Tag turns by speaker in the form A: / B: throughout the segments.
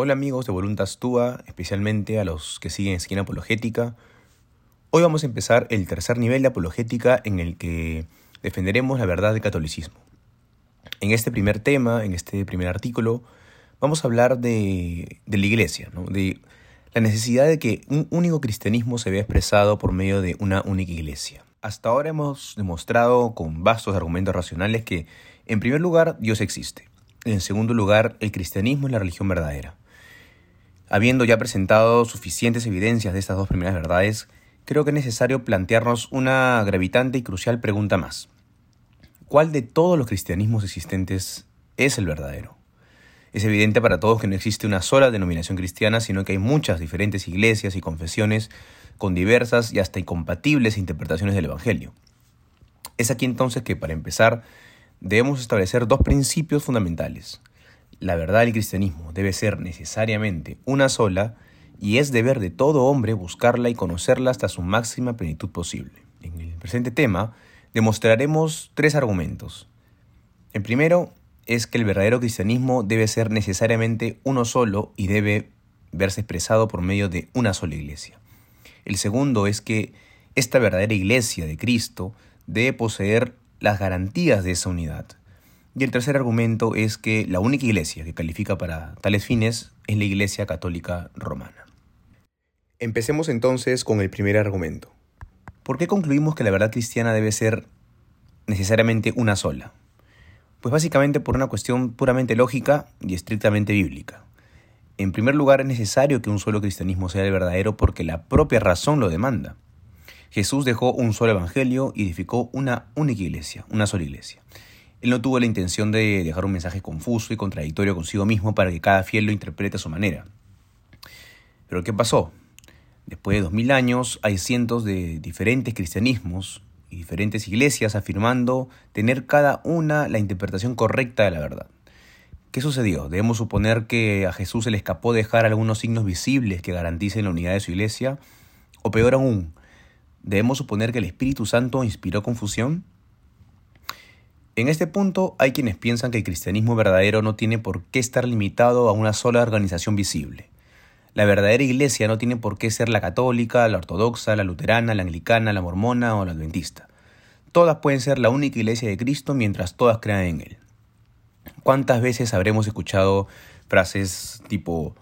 A: Hola amigos de Voluntas Tua, especialmente a los que siguen Esquina Apologética. Hoy vamos a empezar el tercer nivel de apologética en el que defenderemos la verdad del catolicismo. En este primer tema, en este primer artículo, vamos a hablar de, la iglesia, de la necesidad de que un único cristianismo se vea expresado por medio de una única iglesia. Hasta ahora hemos demostrado con vastos argumentos racionales que, en primer lugar, Dios existe. En segundo lugar, el cristianismo es la religión verdadera. Habiendo ya presentado suficientes evidencias de estas dos primeras verdades, creo que es necesario plantearnos una gravitante y crucial pregunta más. ¿Cuál de todos los cristianismos existentes es el verdadero? Es evidente para todos que no existe una sola denominación cristiana, sino que hay muchas diferentes iglesias y confesiones con diversas y hasta incompatibles interpretaciones del Evangelio. Es aquí entonces que, para empezar, debemos establecer dos principios fundamentales. La verdad del cristianismo debe ser necesariamente una sola y es deber de todo hombre buscarla y conocerla hasta su máxima plenitud posible. En el presente tema demostraremos tres argumentos. El primero es que el verdadero cristianismo debe ser necesariamente uno solo y debe verse expresado por medio de una sola iglesia. El segundo es que esta verdadera iglesia de Cristo debe poseer las garantías de esa unidad. Y el tercer argumento es que la única iglesia que califica para tales fines es la Iglesia Católica Romana. Empecemos entonces con el primer argumento. ¿Por qué concluimos que la verdad cristiana debe ser necesariamente una sola? Pues básicamente por una cuestión puramente lógica y estrictamente bíblica. En primer lugar, es necesario que un solo cristianismo sea el verdadero porque la propia razón lo demanda. Jesús dejó un solo evangelio y edificó una única iglesia, una sola iglesia. Él no tuvo la intención de dejar un mensaje confuso y contradictorio consigo mismo para que cada fiel lo interprete a su manera. Pero ¿qué pasó? Después de dos mil años hay cientos de diferentes cristianismos y diferentes iglesias afirmando tener cada una la interpretación correcta de la verdad. ¿Qué sucedió? ¿Debemos suponer que a Jesús se le escapó dejar algunos signos visibles que garanticen la unidad de su iglesia? O peor aún, ¿debemos suponer que el Espíritu Santo inspiró confusión? En este punto hay quienes piensan que el cristianismo verdadero no tiene por qué estar limitado a una sola organización visible. La verdadera iglesia no tiene por qué ser la católica, la ortodoxa, la luterana, la anglicana, la mormona o la adventista. Todas pueden ser la única iglesia de Cristo mientras todas crean en Él. ¿Cuántas veces habremos escuchado frases tipo,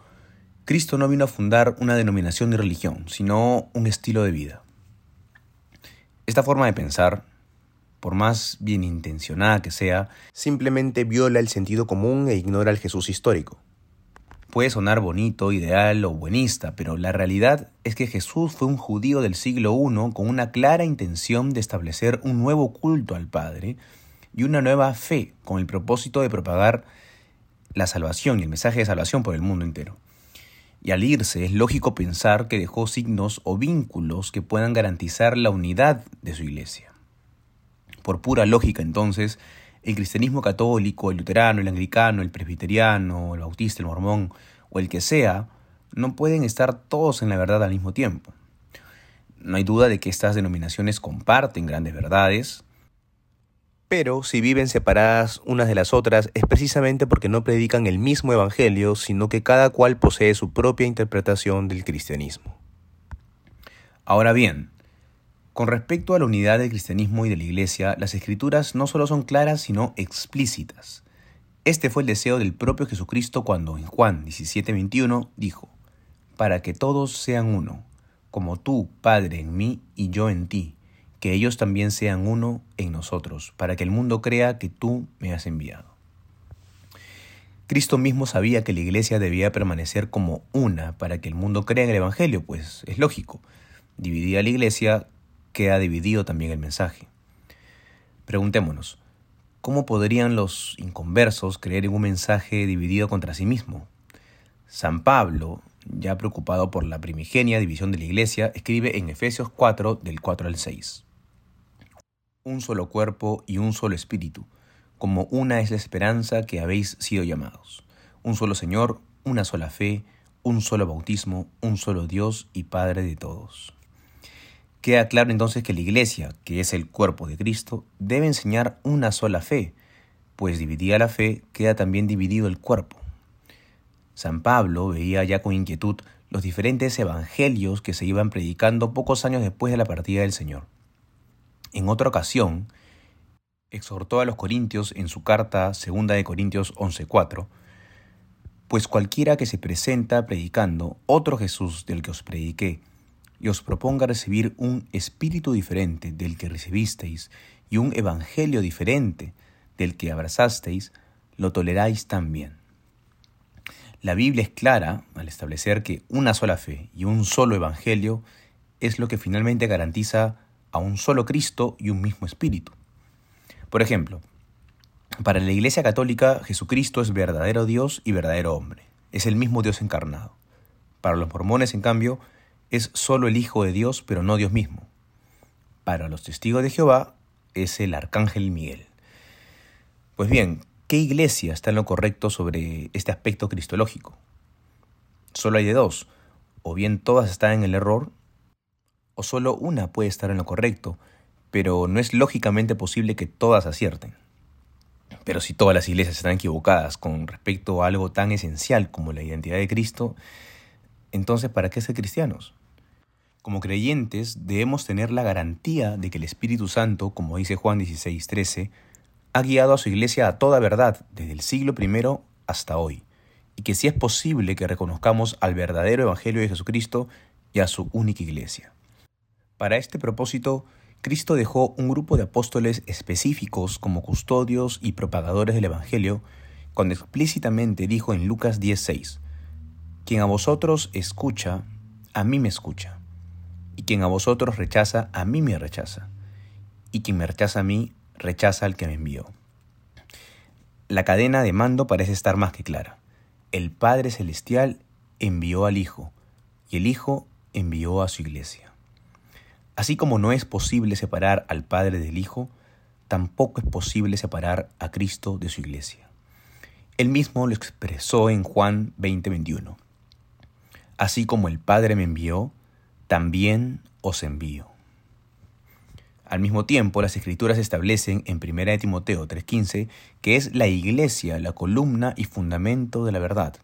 A: Cristo no vino a fundar una denominación de religión, sino un estilo de vida? Esta forma de pensar por más bien intencionada que sea, simplemente viola el sentido común e ignora el Jesús histórico. Puede sonar bonito, ideal o buenista, pero la realidad es que Jesús fue un judío del siglo I con una clara intención de establecer un nuevo culto al Padre y una nueva fe con el propósito de propagar la salvación y el mensaje de salvación por el mundo entero. Y al irse es lógico pensar que dejó signos o vínculos que puedan garantizar la unidad de su iglesia. Por pura lógica, entonces, el cristianismo católico, el luterano, el anglicano, el presbiteriano, el bautista, el mormón o el que sea, no pueden estar todos en la verdad al mismo tiempo. No hay duda de que estas denominaciones comparten grandes verdades, pero si viven separadas unas de las otras es precisamente porque no predican el mismo evangelio, sino que cada cual posee su propia interpretación del cristianismo. Ahora bien, con respecto a la unidad del cristianismo y de la Iglesia, las escrituras no solo son claras, sino explícitas. Este fue el deseo del propio Jesucristo cuando en Juan 17:21 dijo, para que todos sean uno, como tú, Padre, en mí y yo en ti, que ellos también sean uno en nosotros, para que el mundo crea que tú me has enviado. Cristo mismo sabía que la iglesia debía permanecer como una para que el mundo crea en el Evangelio, pues es lógico. Dividía la iglesia queda dividido también el mensaje. Preguntémonos, ¿cómo podrían los inconversos creer en un mensaje dividido contra sí mismo? San Pablo, ya preocupado por la primigenia división de la iglesia, escribe en Efesios 4 del 4 al 6. Un solo cuerpo y un solo espíritu, como una es la esperanza que habéis sido llamados. Un solo Señor, una sola fe, un solo bautismo, un solo Dios y Padre de todos. Queda claro entonces que la Iglesia, que es el cuerpo de Cristo, debe enseñar una sola fe, pues dividida la fe queda también dividido el cuerpo. San Pablo veía ya con inquietud los diferentes evangelios que se iban predicando pocos años después de la partida del Señor. En otra ocasión, exhortó a los corintios en su carta 2 de Corintios 11:4, pues cualquiera que se presenta predicando otro Jesús del que os prediqué, y os proponga recibir un espíritu diferente del que recibisteis y un evangelio diferente del que abrazasteis, lo toleráis también. La Biblia es clara al establecer que una sola fe y un solo evangelio es lo que finalmente garantiza a un solo Cristo y un mismo Espíritu. Por ejemplo, para la Iglesia Católica Jesucristo es verdadero Dios y verdadero hombre, es el mismo Dios encarnado. Para los mormones, en cambio, es solo el Hijo de Dios, pero no Dios mismo. Para los testigos de Jehová es el Arcángel Miguel. Pues bien, ¿qué iglesia está en lo correcto sobre este aspecto cristológico? Solo hay de dos, o bien todas están en el error, o solo una puede estar en lo correcto, pero no es lógicamente posible que todas acierten. Pero si todas las iglesias están equivocadas con respecto a algo tan esencial como la identidad de Cristo, entonces ¿para qué ser cristianos? Como creyentes debemos tener la garantía de que el Espíritu Santo, como dice Juan 16:13, ha guiado a su iglesia a toda verdad desde el siglo I hasta hoy, y que si es posible que reconozcamos al verdadero Evangelio de Jesucristo y a su única iglesia. Para este propósito, Cristo dejó un grupo de apóstoles específicos como custodios y propagadores del Evangelio, cuando explícitamente dijo en Lucas 10:6, Quien a vosotros escucha, a mí me escucha, y quien a vosotros rechaza, a mí me rechaza, y quien me rechaza a mí, rechaza al que me envió. La cadena de mando parece estar más que clara. El Padre Celestial envió al Hijo, y el Hijo envió a su iglesia. Así como no es posible separar al Padre del Hijo, tampoco es posible separar a Cristo de su iglesia. Él mismo lo expresó en Juan 20:21. Así como el Padre me envió, también os envío. Al mismo tiempo, las escrituras establecen en 1 Timoteo 3:15 que es la iglesia la columna y fundamento de la verdad.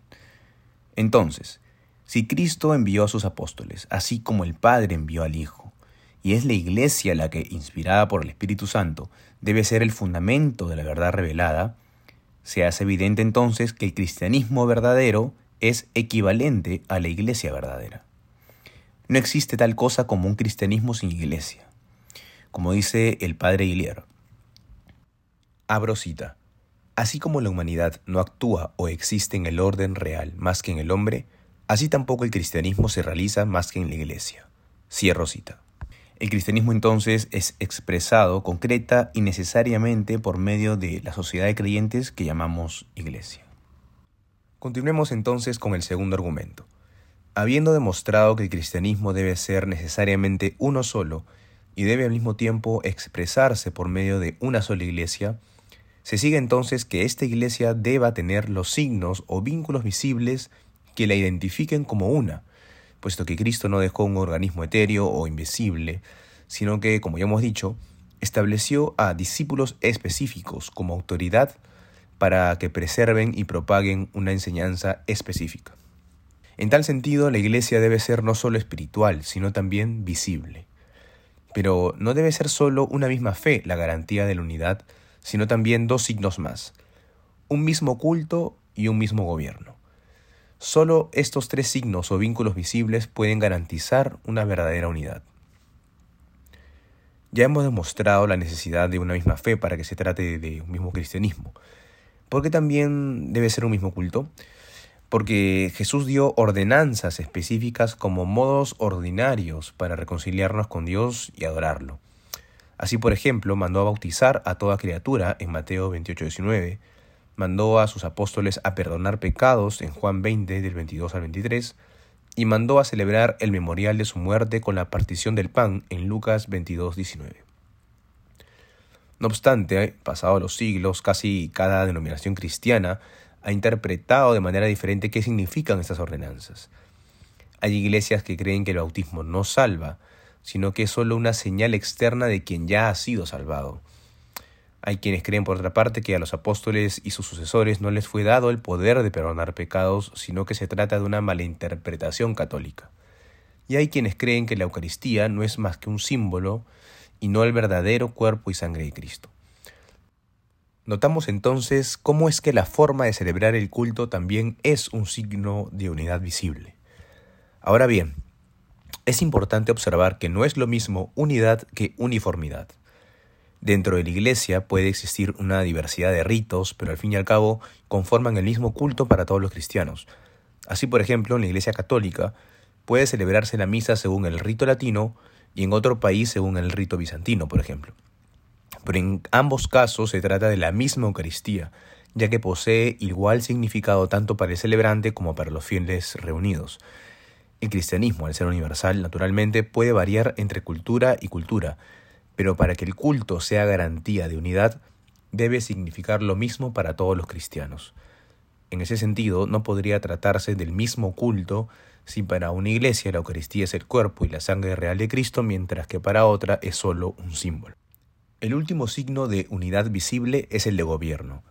A: Entonces, si Cristo envió a sus apóstoles, así como el Padre envió al Hijo, y es la iglesia la que, inspirada por el Espíritu Santo, debe ser el fundamento de la verdad revelada, se hace evidente entonces que el cristianismo verdadero es equivalente a la iglesia verdadera. No existe tal cosa como un cristianismo sin iglesia. Como dice el padre Hillier. Abro cita. Así como la humanidad no actúa o existe en el orden real más que en el hombre, así tampoco el cristianismo se realiza más que en la iglesia. Cierro cita. El cristianismo entonces es expresado concreta y necesariamente por medio de la sociedad de creyentes que llamamos iglesia. Continuemos entonces con el segundo argumento. Habiendo demostrado que el cristianismo debe ser necesariamente uno solo y debe al mismo tiempo expresarse por medio de una sola iglesia, se sigue entonces que esta iglesia deba tener los signos o vínculos visibles que la identifiquen como una, puesto que Cristo no dejó un organismo etéreo o invisible, sino que, como ya hemos dicho, estableció a discípulos específicos como autoridad para que preserven y propaguen una enseñanza específica. En tal sentido, la iglesia debe ser no solo espiritual, sino también visible. Pero no debe ser solo una misma fe la garantía de la unidad, sino también dos signos más, un mismo culto y un mismo gobierno. Solo estos tres signos o vínculos visibles pueden garantizar una verdadera unidad. Ya hemos demostrado la necesidad de una misma fe para que se trate de un mismo cristianismo. ¿Por qué también debe ser un mismo culto? Porque Jesús dio ordenanzas específicas como modos ordinarios para reconciliarnos con Dios y adorarlo. Así, por ejemplo, mandó a bautizar a toda criatura en Mateo 28-19, mandó a sus apóstoles a perdonar pecados en Juan 20 del 22 al 23, y mandó a celebrar el memorial de su muerte con la partición del pan en Lucas 22-19. No obstante, pasados los siglos, casi cada denominación cristiana ha interpretado de manera diferente qué significan estas ordenanzas. Hay iglesias que creen que el bautismo no salva, sino que es solo una señal externa de quien ya ha sido salvado. Hay quienes creen, por otra parte, que a los apóstoles y sus sucesores no les fue dado el poder de perdonar pecados, sino que se trata de una malinterpretación católica. Y hay quienes creen que la Eucaristía no es más que un símbolo y no el verdadero cuerpo y sangre de Cristo. Notamos entonces cómo es que la forma de celebrar el culto también es un signo de unidad visible. Ahora bien, es importante observar que no es lo mismo unidad que uniformidad. Dentro de la iglesia puede existir una diversidad de ritos, pero al fin y al cabo conforman el mismo culto para todos los cristianos. Así, por ejemplo, en la iglesia católica puede celebrarse la misa según el rito latino y en otro país según el rito bizantino, por ejemplo. Pero en ambos casos se trata de la misma Eucaristía, ya que posee igual significado tanto para el celebrante como para los fieles reunidos. El cristianismo, al ser universal, naturalmente puede variar entre cultura y cultura, pero para que el culto sea garantía de unidad, debe significar lo mismo para todos los cristianos. En ese sentido, no podría tratarse del mismo culto si para una iglesia la Eucaristía es el cuerpo y la sangre real de Cristo, mientras que para otra es solo un símbolo. El último signo de unidad visible es el de gobierno.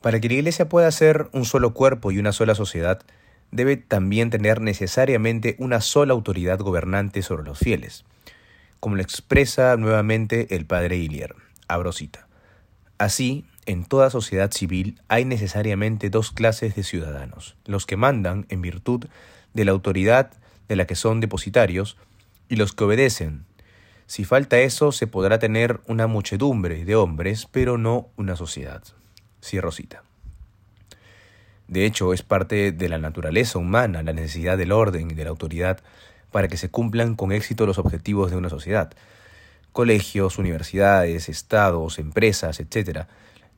A: Para que la iglesia pueda ser un solo cuerpo y una sola sociedad, debe también tener necesariamente una sola autoridad gobernante sobre los fieles como lo expresa nuevamente el padre Ilier. Abro cita. Así, en toda sociedad civil hay necesariamente dos clases de ciudadanos, los que mandan en virtud de la autoridad de la que son depositarios y los que obedecen. Si falta eso, se podrá tener una muchedumbre de hombres, pero no una sociedad. Cierro cita. De hecho, es parte de la naturaleza humana la necesidad del orden y de la autoridad para que se cumplan con éxito los objetivos de una sociedad. Colegios, universidades, estados, empresas, etc.,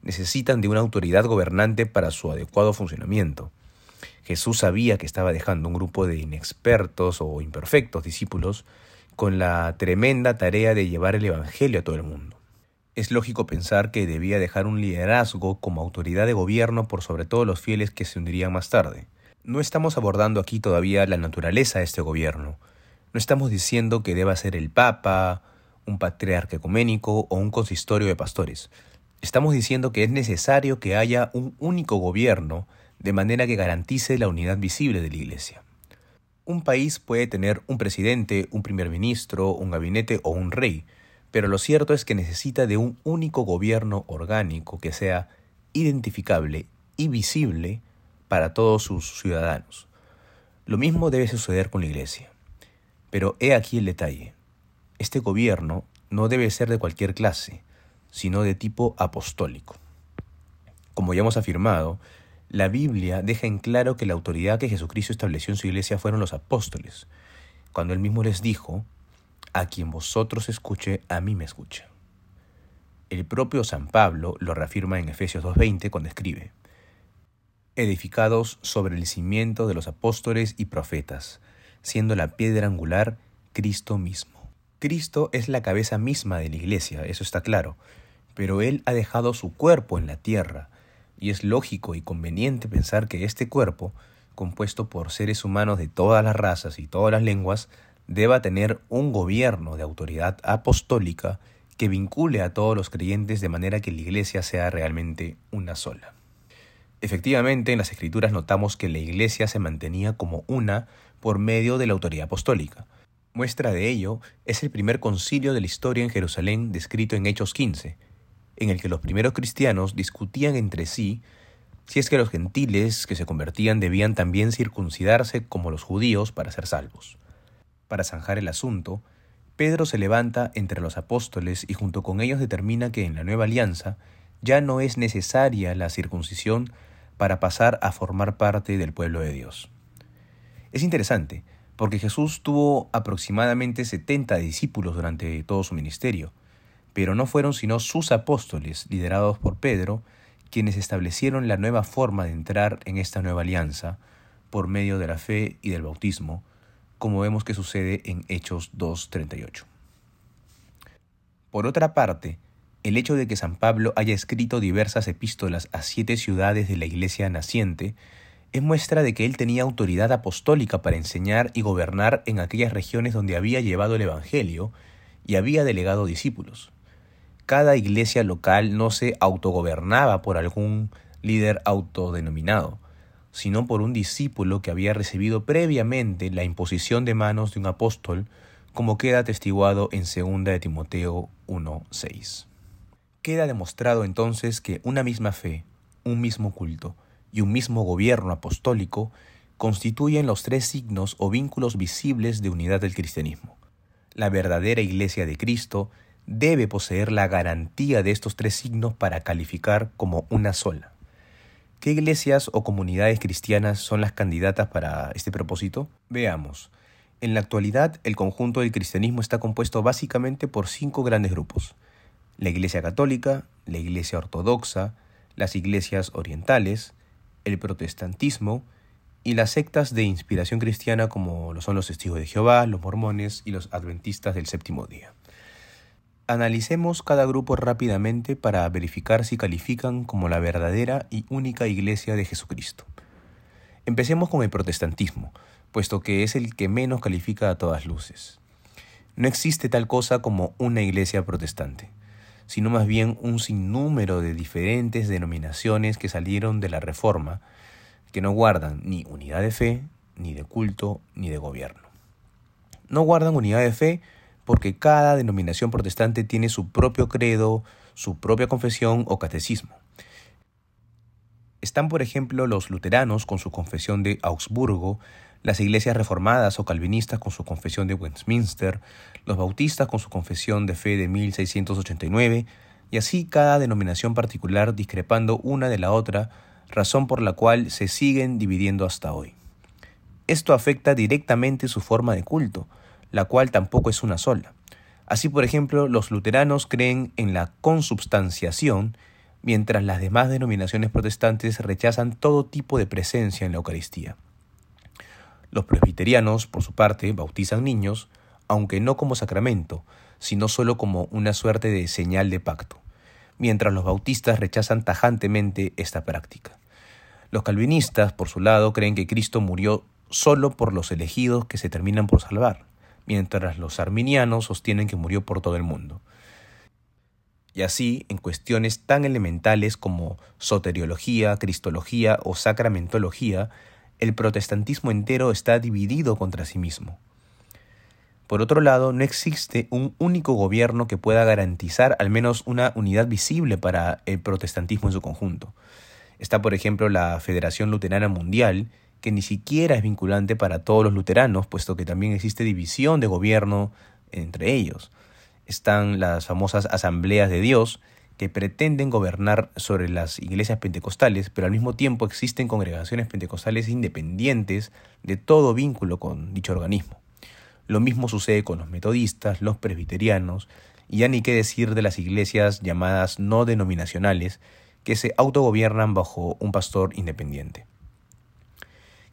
A: necesitan de una autoridad gobernante para su adecuado funcionamiento. Jesús sabía que estaba dejando un grupo de inexpertos o imperfectos discípulos con la tremenda tarea de llevar el Evangelio a todo el mundo. Es lógico pensar que debía dejar un liderazgo como autoridad de gobierno por sobre todo los fieles que se unirían más tarde. No estamos abordando aquí todavía la naturaleza de este gobierno. No estamos diciendo que deba ser el Papa, un patriarca ecuménico o un consistorio de pastores. Estamos diciendo que es necesario que haya un único gobierno de manera que garantice la unidad visible de la Iglesia. Un país puede tener un presidente, un primer ministro, un gabinete o un rey, pero lo cierto es que necesita de un único gobierno orgánico que sea identificable y visible para todos sus ciudadanos. Lo mismo debe suceder con la Iglesia. Pero he aquí el detalle. Este gobierno no debe ser de cualquier clase, sino de tipo apostólico. Como ya hemos afirmado, la Biblia deja en claro que la autoridad que Jesucristo estableció en su iglesia fueron los apóstoles, cuando él mismo les dijo, a quien vosotros escuche, a mí me escucha. El propio San Pablo lo reafirma en Efesios 2.20 cuando escribe, edificados sobre el cimiento de los apóstoles y profetas, siendo la piedra angular Cristo mismo. Cristo es la cabeza misma de la iglesia, eso está claro, pero Él ha dejado su cuerpo en la tierra, y es lógico y conveniente pensar que este cuerpo, compuesto por seres humanos de todas las razas y todas las lenguas, deba tener un gobierno de autoridad apostólica que vincule a todos los creyentes de manera que la iglesia sea realmente una sola. Efectivamente, en las escrituras notamos que la iglesia se mantenía como una por medio de la autoridad apostólica. Muestra de ello es el primer concilio de la historia en Jerusalén descrito en Hechos 15, en el que los primeros cristianos discutían entre sí si es que los gentiles que se convertían debían también circuncidarse como los judíos para ser salvos. Para zanjar el asunto, Pedro se levanta entre los apóstoles y junto con ellos determina que en la nueva alianza ya no es necesaria la circuncisión para pasar a formar parte del pueblo de Dios. Es interesante, porque Jesús tuvo aproximadamente 70 discípulos durante todo su ministerio, pero no fueron sino sus apóstoles, liderados por Pedro, quienes establecieron la nueva forma de entrar en esta nueva alianza por medio de la fe y del bautismo, como vemos que sucede en Hechos 2.38. Por otra parte, el hecho de que San Pablo haya escrito diversas epístolas a siete ciudades de la iglesia naciente es muestra de que él tenía autoridad apostólica para enseñar y gobernar en aquellas regiones donde había llevado el Evangelio y había delegado discípulos. Cada iglesia local no se autogobernaba por algún líder autodenominado, sino por un discípulo que había recibido previamente la imposición de manos de un apóstol, como queda atestiguado en 2 de Timoteo 1.6. Queda demostrado entonces que una misma fe, un mismo culto y un mismo gobierno apostólico constituyen los tres signos o vínculos visibles de unidad del cristianismo. La verdadera Iglesia de Cristo debe poseer la garantía de estos tres signos para calificar como una sola. ¿Qué iglesias o comunidades cristianas son las candidatas para este propósito? Veamos. En la actualidad, el conjunto del cristianismo está compuesto básicamente por cinco grandes grupos. La Iglesia Católica, la Iglesia Ortodoxa, las iglesias orientales, el protestantismo y las sectas de inspiración cristiana como lo son los testigos de Jehová, los mormones y los adventistas del séptimo día. Analicemos cada grupo rápidamente para verificar si califican como la verdadera y única iglesia de Jesucristo. Empecemos con el protestantismo, puesto que es el que menos califica a todas luces. No existe tal cosa como una iglesia protestante, sino más bien un sinnúmero de diferentes denominaciones que salieron de la Reforma, que no guardan ni unidad de fe, ni de culto, ni de gobierno. No guardan unidad de fe porque cada denominación protestante tiene su propio credo, su propia confesión o catecismo. Están, por ejemplo, los luteranos con su confesión de Augsburgo, las iglesias reformadas o calvinistas con su confesión de Westminster, los bautistas con su confesión de fe de 1689, y así cada denominación particular discrepando una de la otra, razón por la cual se siguen dividiendo hasta hoy. Esto afecta directamente su forma de culto, la cual tampoco es una sola. Así, por ejemplo, los luteranos creen en la consubstanciación, mientras las demás denominaciones protestantes rechazan todo tipo de presencia en la Eucaristía. Los presbiterianos, por su parte, bautizan niños, aunque no como sacramento, sino solo como una suerte de señal de pacto, mientras los bautistas rechazan tajantemente esta práctica. Los calvinistas, por su lado, creen que Cristo murió solo por los elegidos que se terminan por salvar mientras los arminianos sostienen que murió por todo el mundo. Y así, en cuestiones tan elementales como soteriología, cristología o sacramentología, el protestantismo entero está dividido contra sí mismo. Por otro lado, no existe un único gobierno que pueda garantizar al menos una unidad visible para el protestantismo en su conjunto. Está, por ejemplo, la Federación Luterana Mundial, que ni siquiera es vinculante para todos los luteranos, puesto que también existe división de gobierno entre ellos. Están las famosas asambleas de Dios, que pretenden gobernar sobre las iglesias pentecostales, pero al mismo tiempo existen congregaciones pentecostales independientes de todo vínculo con dicho organismo. Lo mismo sucede con los metodistas, los presbiterianos, y ya ni qué decir de las iglesias llamadas no denominacionales, que se autogobiernan bajo un pastor independiente.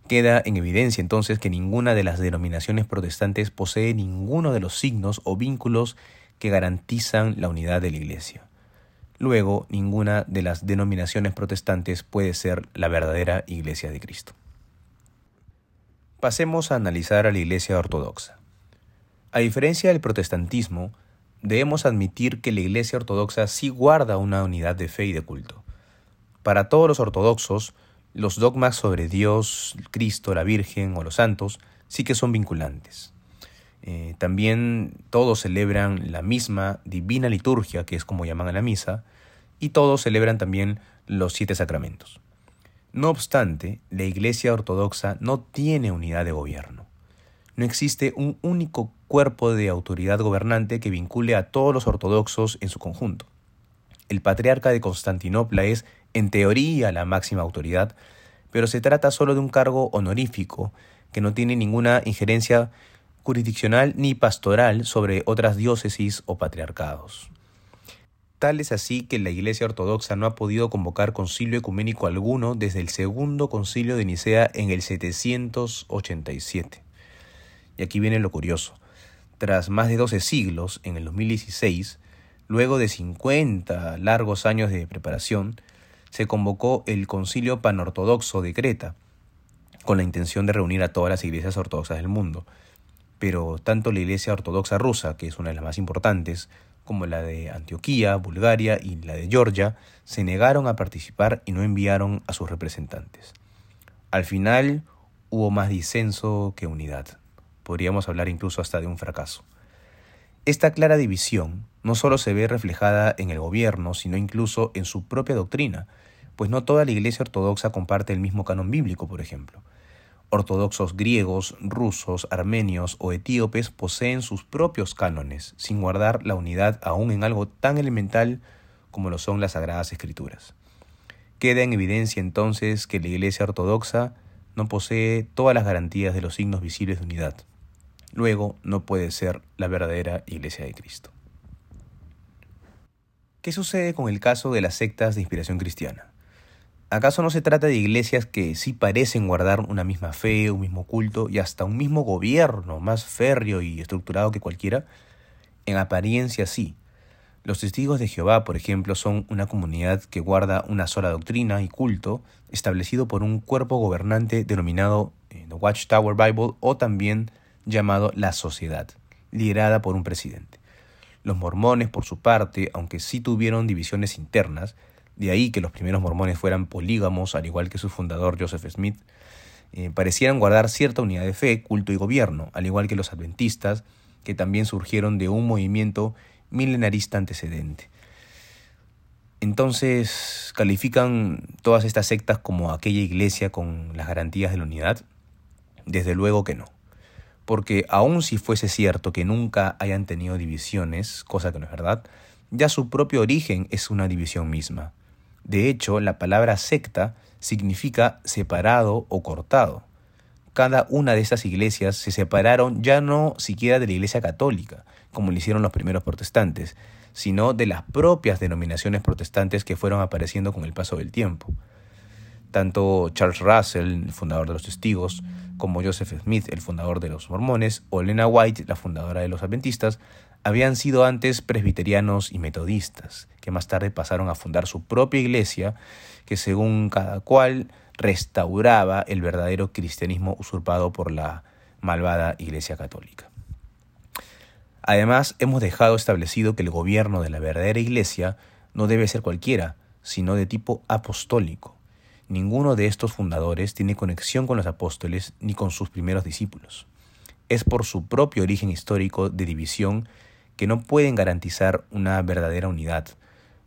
A: Queda en evidencia entonces que ninguna de las denominaciones protestantes posee ninguno de los signos o vínculos que garantizan la unidad de la Iglesia. Luego, ninguna de las denominaciones protestantes puede ser la verdadera Iglesia de Cristo. Pasemos a analizar a la Iglesia ortodoxa. A diferencia del protestantismo, debemos admitir que la Iglesia ortodoxa sí guarda una unidad de fe y de culto. Para todos los ortodoxos, los dogmas sobre Dios, Cristo, la Virgen o los santos sí que son vinculantes. Eh, también todos celebran la misma divina liturgia, que es como llaman a la misa, y todos celebran también los siete sacramentos. No obstante, la Iglesia Ortodoxa no tiene unidad de gobierno. No existe un único cuerpo de autoridad gobernante que vincule a todos los ortodoxos en su conjunto. El patriarca de Constantinopla es en teoría la máxima autoridad, pero se trata solo de un cargo honorífico que no tiene ninguna injerencia jurisdiccional ni pastoral sobre otras diócesis o patriarcados. Tal es así que la Iglesia Ortodoxa no ha podido convocar concilio ecuménico alguno desde el segundo concilio de Nicea en el 787. Y aquí viene lo curioso. Tras más de 12 siglos, en el 2016, luego de 50 largos años de preparación, se convocó el Concilio Panortodoxo de Creta, con la intención de reunir a todas las iglesias ortodoxas del mundo. pero tanto la Iglesia Ortodoxa rusa, que es una de las más importantes, como la de Antioquía, Bulgaria y la de Georgia, se negaron a participar y no enviaron a sus representantes. Al final hubo más disenso que unidad. Podríamos hablar incluso hasta de un fracaso. Esta clara división no solo se ve reflejada en el gobierno, sino incluso en su propia doctrina, pues no toda la Iglesia ortodoxa comparte el mismo canon bíblico, por ejemplo. Ortodoxos griegos, rusos, armenios o etíopes poseen sus propios cánones, sin guardar la unidad aún en algo tan elemental como lo son las Sagradas Escrituras. Queda en evidencia entonces que la Iglesia ortodoxa no posee todas las garantías de los signos visibles de unidad. Luego no puede ser la verdadera Iglesia de Cristo. ¿Qué sucede con el caso de las sectas de inspiración cristiana? ¿Acaso no se trata de iglesias que sí parecen guardar una misma fe, un mismo culto y hasta un mismo gobierno más férreo y estructurado que cualquiera? En apariencia sí. Los testigos de Jehová, por ejemplo, son una comunidad que guarda una sola doctrina y culto establecido por un cuerpo gobernante denominado eh, The Watchtower Bible o también llamado la sociedad, liderada por un presidente. Los mormones, por su parte, aunque sí tuvieron divisiones internas, de ahí que los primeros mormones fueran polígamos, al igual que su fundador Joseph Smith, eh, parecieran guardar cierta unidad de fe, culto y gobierno, al igual que los adventistas, que también surgieron de un movimiento milenarista antecedente. Entonces, ¿califican todas estas sectas como aquella iglesia con las garantías de la unidad? Desde luego que no porque aun si fuese cierto que nunca hayan tenido divisiones, cosa que no es verdad, ya su propio origen es una división misma. De hecho, la palabra secta significa separado o cortado. Cada una de estas iglesias se separaron ya no siquiera de la iglesia católica, como lo hicieron los primeros protestantes, sino de las propias denominaciones protestantes que fueron apareciendo con el paso del tiempo. Tanto Charles Russell, el fundador de los testigos, como Joseph Smith, el fundador de los mormones, o Lena White, la fundadora de los adventistas, habían sido antes presbiterianos y metodistas, que más tarde pasaron a fundar su propia iglesia, que según cada cual restauraba el verdadero cristianismo usurpado por la malvada Iglesia Católica. Además, hemos dejado establecido que el gobierno de la verdadera Iglesia no debe ser cualquiera, sino de tipo apostólico, Ninguno de estos fundadores tiene conexión con los apóstoles ni con sus primeros discípulos. Es por su propio origen histórico de división que no pueden garantizar una verdadera unidad,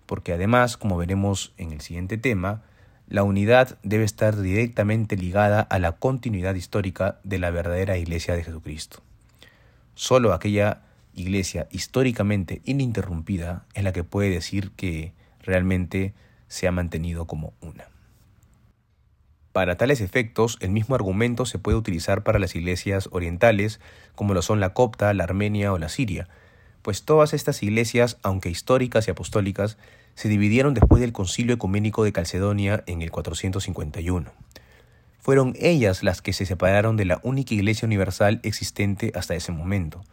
A: porque además, como veremos en el siguiente tema, la unidad debe estar directamente ligada a la continuidad histórica de la verdadera Iglesia de Jesucristo. Solo aquella Iglesia históricamente ininterrumpida es la que puede decir que realmente se ha mantenido como una. Para tales efectos, el mismo argumento se puede utilizar para las iglesias orientales, como lo son la copta, la armenia o la siria, pues todas estas iglesias, aunque históricas y apostólicas, se dividieron después del concilio ecuménico de Calcedonia en el 451. Fueron ellas las que se separaron de la única iglesia universal existente hasta ese momento.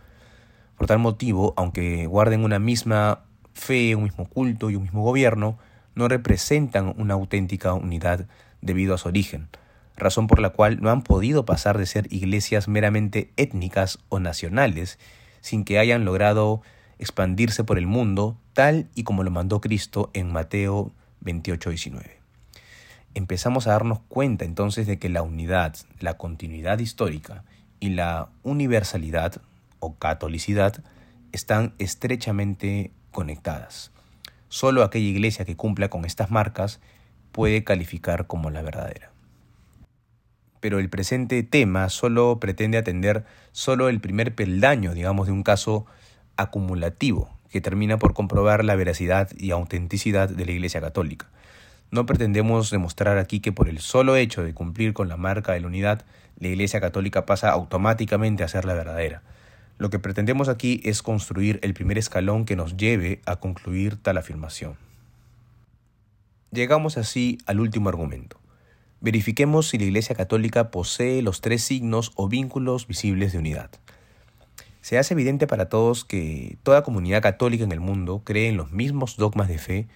A: Por tal motivo, aunque guarden una misma fe, un mismo culto y un mismo gobierno, no representan una auténtica unidad debido a su origen, razón por la cual no han podido pasar de ser iglesias meramente étnicas o nacionales, sin que hayan logrado expandirse por el mundo tal y como lo mandó Cristo en Mateo 28-19. Empezamos a darnos cuenta entonces de que la unidad, la continuidad histórica y la universalidad o catolicidad están estrechamente conectadas. Solo aquella iglesia que cumpla con estas marcas puede calificar como la verdadera. Pero el presente tema solo pretende atender solo el primer peldaño, digamos, de un caso acumulativo que termina por comprobar la veracidad y autenticidad de la Iglesia Católica. No pretendemos demostrar aquí que por el solo hecho de cumplir con la marca de la unidad, la Iglesia Católica pasa automáticamente a ser la verdadera. Lo que pretendemos aquí es construir el primer escalón que nos lleve a concluir tal afirmación. Llegamos así al último argumento. Verifiquemos si la Iglesia Católica posee los tres signos o vínculos visibles de unidad. Se hace evidente para todos que toda comunidad católica en el mundo cree en los mismos dogmas de fe,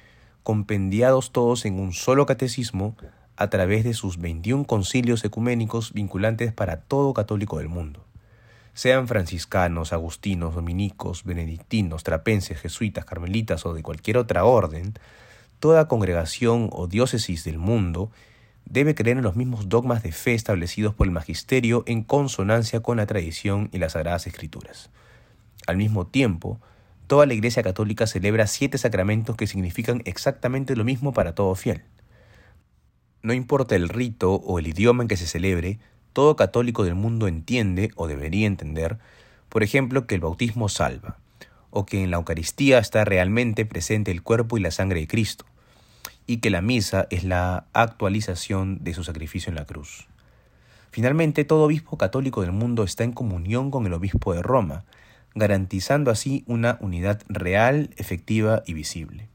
A: compendiados todos en un solo catecismo a través de sus 21 concilios ecuménicos vinculantes para todo católico del mundo. sean franciscanos, agustinos, dominicos, benedictinos, trapenses, jesuitas, carmelitas o de cualquier otra orden, toda congregación o diócesis del mundo debe creer en los mismos dogmas de fe establecidos por el magisterio en consonancia con la tradición y las sagradas escrituras. Al mismo tiempo, toda la Iglesia Católica celebra siete sacramentos que significan exactamente lo mismo para todo fiel. No importa el rito o el idioma en que se celebre, todo católico del mundo entiende, o debería entender, por ejemplo, que el bautismo salva, o que en la Eucaristía está realmente presente el cuerpo y la sangre de Cristo, y que la misa es la actualización de su sacrificio en la cruz. Finalmente, todo obispo católico del mundo está en comunión con el obispo de Roma, garantizando así una unidad real, efectiva y visible.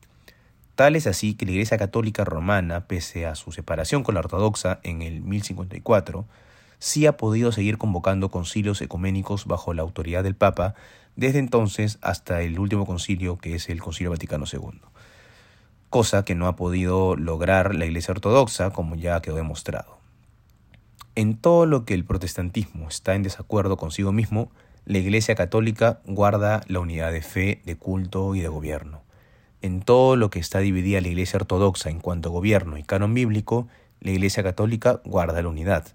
A: Tal es así que la Iglesia Católica Romana, pese a su separación con la ortodoxa en el 1054, sí ha podido seguir convocando concilios ecuménicos bajo la autoridad del Papa desde entonces hasta el último concilio que es el Concilio Vaticano II, cosa que no ha podido lograr la Iglesia Ortodoxa como ya quedó demostrado. En todo lo que el protestantismo está en desacuerdo consigo mismo, la Iglesia Católica guarda la unidad de fe, de culto y de gobierno. En todo lo que está dividida la Iglesia Ortodoxa en cuanto a gobierno y canon bíblico, la Iglesia Católica guarda la unidad.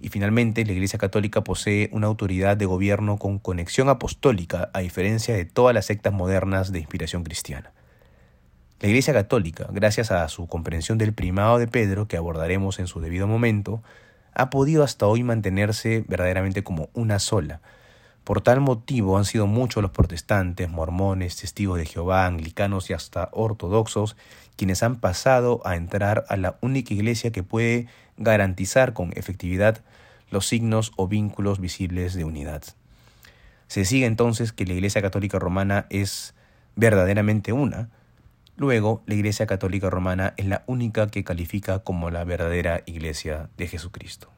A: Y finalmente, la Iglesia Católica posee una autoridad de gobierno con conexión apostólica, a diferencia de todas las sectas modernas de inspiración cristiana. La Iglesia Católica, gracias a su comprensión del primado de Pedro, que abordaremos en su debido momento, ha podido hasta hoy mantenerse verdaderamente como una sola. Por tal motivo han sido muchos los protestantes, mormones, testigos de Jehová, anglicanos y hasta ortodoxos quienes han pasado a entrar a la única iglesia que puede garantizar con efectividad los signos o vínculos visibles de unidad. Se sigue entonces que la Iglesia Católica Romana es verdaderamente una. Luego, la Iglesia Católica Romana es la única que califica como la verdadera Iglesia de Jesucristo.